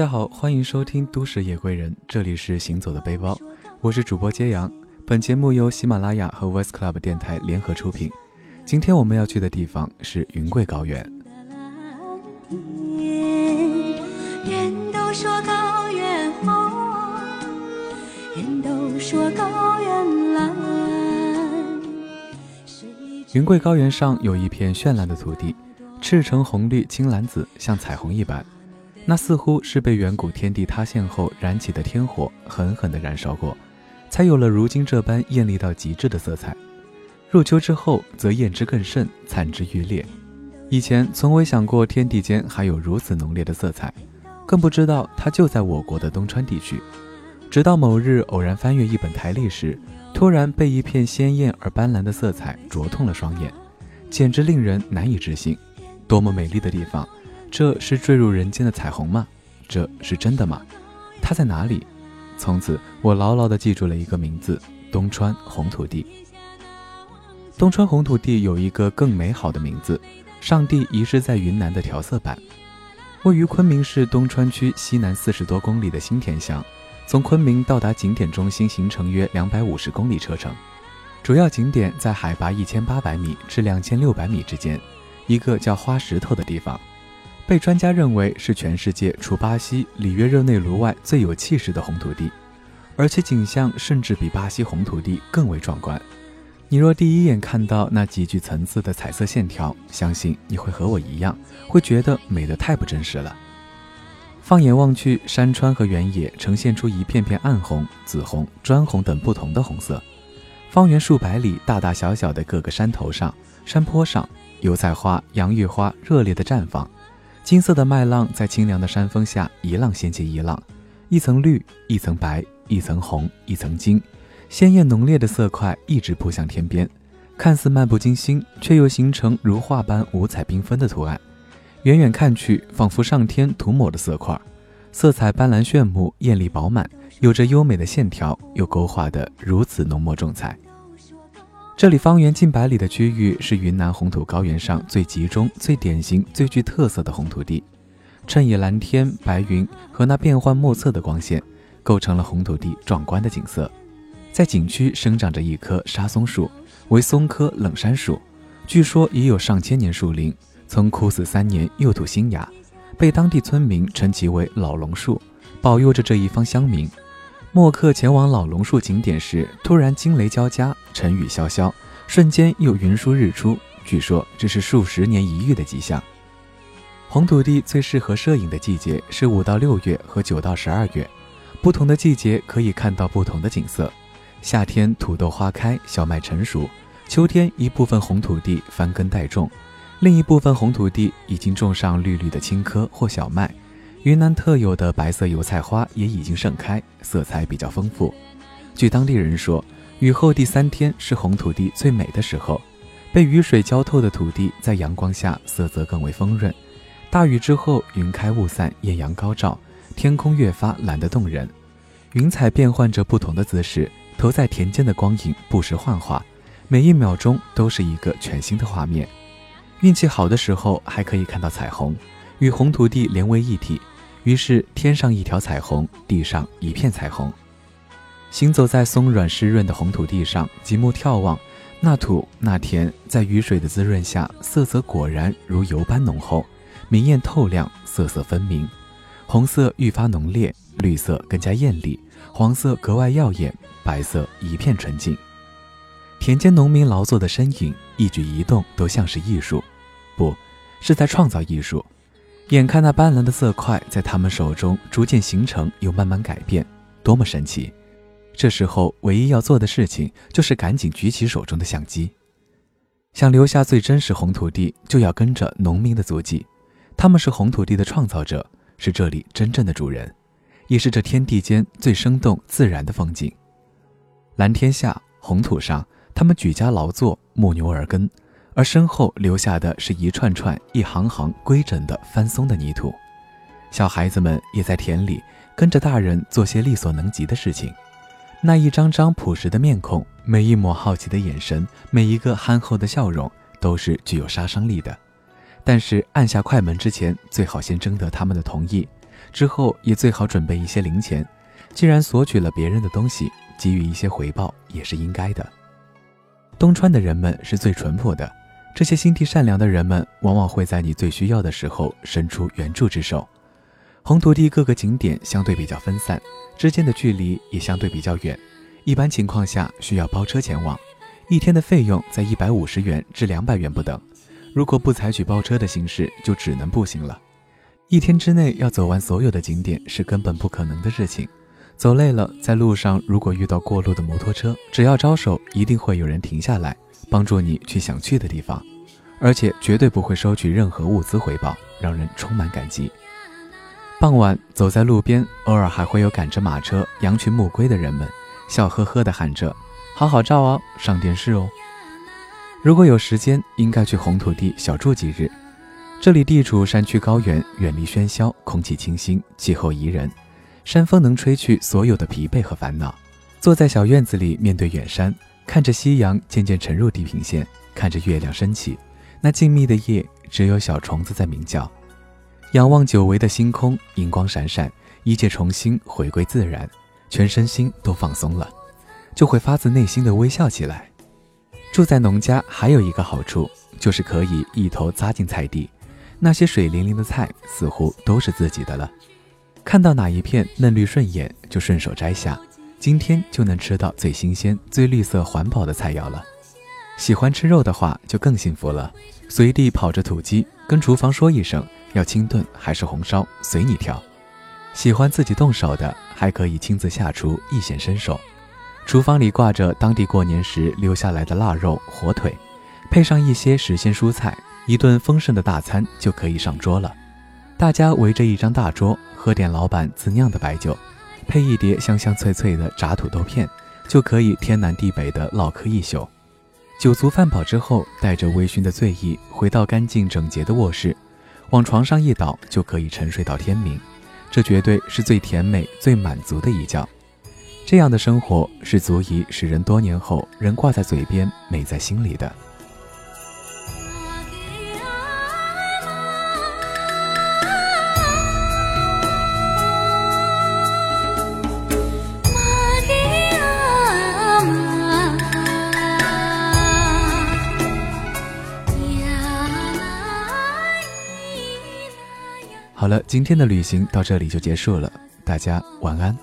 大家好，欢迎收听《都市夜归人》，这里是行走的背包，我是主播揭阳。本节目由喜马拉雅和 Voice Club 电台联合出品。今天我们要去的地方是云贵高原。人都说高原红，人都说高原蓝。云贵高原上有一片绚烂的土地，赤橙红绿青蓝紫，像彩虹一般。那似乎是被远古天地塌陷后燃起的天火狠狠地燃烧过，才有了如今这般艳丽到极致的色彩。入秋之后，则艳之更甚，惨之愈烈。以前从未想过天地间还有如此浓烈的色彩，更不知道它就在我国的东川地区。直到某日偶然翻阅一本台历时，突然被一片鲜艳而斑斓的色彩灼痛了双眼，简直令人难以置信。多么美丽的地方！这是坠入人间的彩虹吗？这是真的吗？它在哪里？从此，我牢牢地记住了一个名字：东川红土地。东川红土地有一个更美好的名字——上帝遗失在云南的调色板。位于昆明市东川区西南四十多公里的新田乡，从昆明到达景点中心行程约两百五十公里车程。主要景点在海拔一千八百米至两千六百米之间，一个叫花石头的地方。被专家认为是全世界除巴西里约热内卢外最有气势的红土地，而且景象甚至比巴西红土地更为壮观。你若第一眼看到那极具层次的彩色线条，相信你会和我一样，会觉得美得太不真实了。放眼望去，山川和原野呈现出一片片暗红、紫红、砖红等不同的红色。方圆数百里，大大小小的各个山头上、山坡上，油菜花、洋芋花热烈地绽放。金色的麦浪在清凉的山峰下，一浪掀起一浪，一层绿，一层白，一层红，一层金，鲜艳浓烈的色块一直扑向天边，看似漫不经心，却又形成如画般五彩缤纷的图案。远远看去，仿佛上天涂抹的色块，色彩斑斓炫目，艳丽饱满，有着优美的线条，又勾画得如此浓墨重彩。这里方圆近百里的区域是云南红土高原上最集中、最典型、最具特色的红土地，衬以蓝天白云和那变幻莫测的光线，构成了红土地壮观的景色。在景区生长着一棵沙松树，为松科冷杉树，据说已有上千年树龄，曾枯死三年又吐新芽，被当地村民称其为老龙树，保佑着这一方乡民。默克前往老榕树景点时，突然惊雷交加，晨雨潇潇，瞬间又云舒日出。据说这是数十年一遇的吉象。红土地最适合摄影的季节是五到六月和九到十二月，不同的季节可以看到不同的景色。夏天土豆花开，小麦成熟；秋天一部分红土地翻耕待种，另一部分红土地已经种上绿绿的青稞或小麦。云南特有的白色油菜花也已经盛开，色彩比较丰富。据当地人说，雨后第三天是红土地最美的时候，被雨水浇透的土地在阳光下色泽更为丰润。大雨之后，云开雾散，艳阳高照，天空越发蓝得动人。云彩变换着不同的姿势，投在田间的光影不时幻化，每一秒钟都是一个全新的画面。运气好的时候，还可以看到彩虹，与红土地连为一体。于是，天上一条彩虹，地上一片彩虹。行走在松软湿润的红土地上，极目眺望，那土那田在雨水的滋润下，色泽果然如油般浓厚，明艳透亮，色色分明。红色愈发浓烈，绿色更加艳丽，黄色格外耀眼，白色一片纯净。田间农民劳作的身影，一举一动都像是艺术，不是在创造艺术。眼看那斑斓的色块在他们手中逐渐形成，又慢慢改变，多么神奇！这时候，唯一要做的事情就是赶紧举起手中的相机。想留下最真实红土地，就要跟着农民的足迹。他们是红土地的创造者，是这里真正的主人，也是这天地间最生动自然的风景。蓝天下，红土上，他们举家劳作，牧牛而耕。而身后留下的是一串串、一行行规整的翻松的泥土，小孩子们也在田里跟着大人做些力所能及的事情。那一张张朴实的面孔，每一抹好奇的眼神，每一个憨厚的笑容，都是具有杀伤力的。但是按下快门之前，最好先征得他们的同意，之后也最好准备一些零钱。既然索取了别人的东西，给予一些回报也是应该的。东川的人们是最淳朴的，这些心地善良的人们往往会在你最需要的时候伸出援助之手。红土地各个景点相对比较分散，之间的距离也相对比较远，一般情况下需要包车前往，一天的费用在一百五十元至两百元不等。如果不采取包车的形式，就只能步行了。一天之内要走完所有的景点是根本不可能的事情。走累了，在路上如果遇到过路的摩托车，只要招手，一定会有人停下来帮助你去想去的地方，而且绝对不会收取任何物资回报，让人充满感激。傍晚走在路边，偶尔还会有赶着马车、羊群暮归的人们，笑呵呵地喊着：“好好照哦，上电视哦。”如果有时间，应该去红土地小住几日。这里地处山区高原，远离喧嚣，空气清新，气候宜人。山风能吹去所有的疲惫和烦恼，坐在小院子里，面对远山，看着夕阳渐渐沉入地平线，看着月亮升起，那静谧的夜，只有小虫子在鸣叫。仰望久违的星空，银光闪闪，一切重新回归自然，全身心都放松了，就会发自内心的微笑起来。住在农家还有一个好处，就是可以一头扎进菜地，那些水灵灵的菜似乎都是自己的了。看到哪一片嫩绿顺眼，就顺手摘下，今天就能吃到最新鲜、最绿色环保的菜肴了。喜欢吃肉的话，就更幸福了。随地跑着土鸡，跟厨房说一声要清炖还是红烧，随你挑。喜欢自己动手的，还可以亲自下厨，一显身手。厨房里挂着当地过年时留下来的腊肉、火腿，配上一些时鲜蔬菜，一顿丰盛的大餐就可以上桌了。大家围着一张大桌，喝点老板自酿的白酒，配一碟香香脆脆的炸土豆片，就可以天南地北的唠嗑一宿。酒足饭饱之后，带着微醺的醉意，回到干净整洁的卧室，往床上一倒，就可以沉睡到天明。这绝对是最甜美、最满足的一觉。这样的生活是足以使人多年后仍挂在嘴边、美在心里的。好了，今天的旅行到这里就结束了，大家晚安。